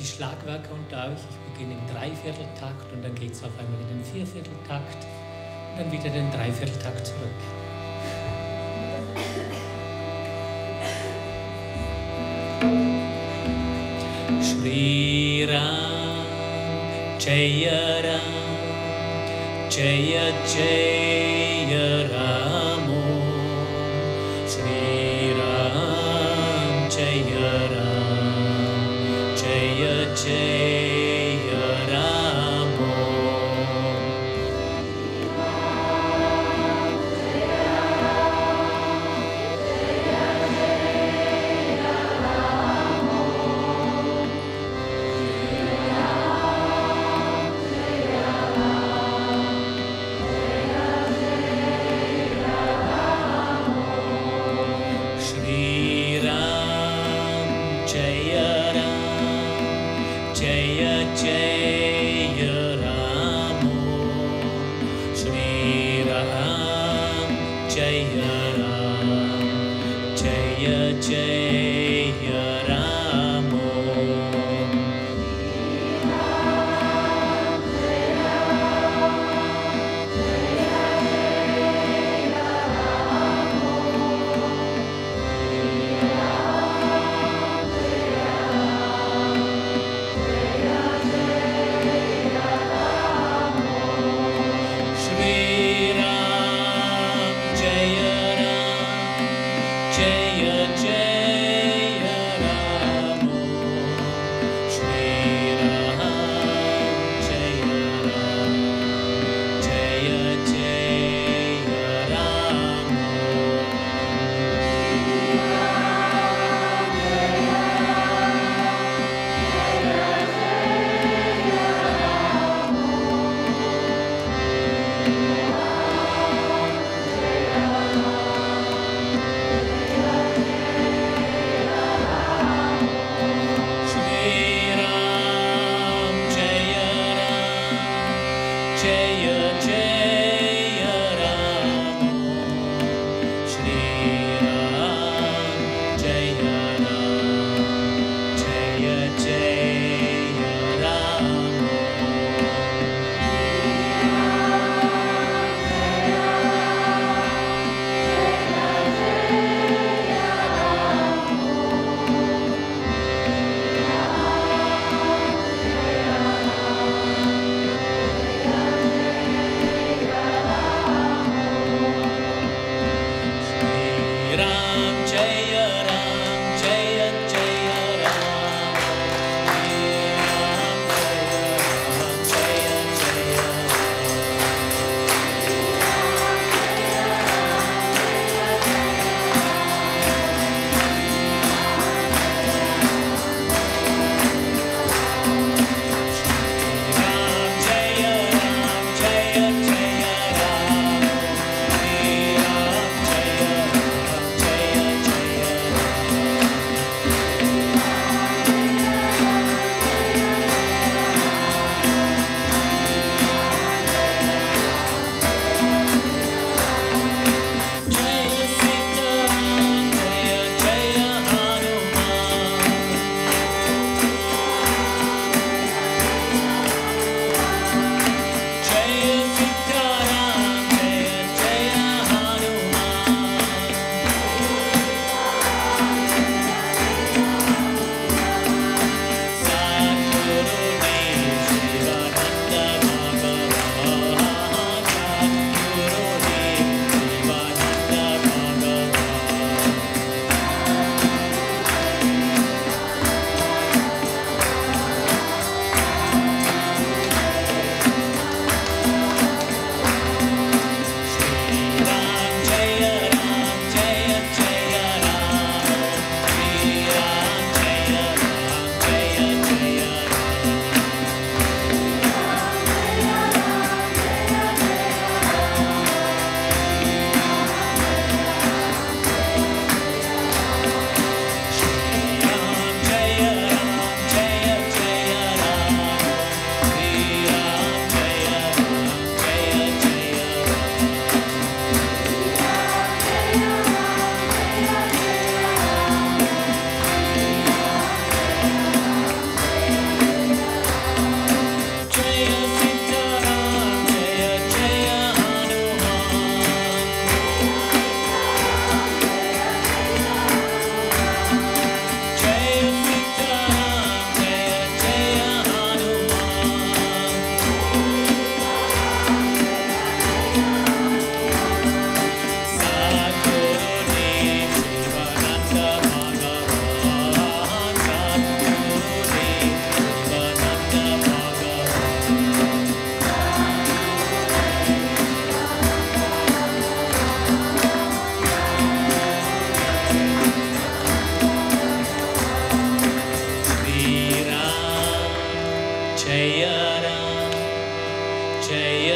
die Schlagwerke unter euch. Ich beginne im Dreivierteltakt und dann geht es auf einmal in den Viervierteltakt und dann wieder den Dreivierteltakt zurück. Shri Ram, Jaya Ram, Jaya Jaya Ram. Yeah.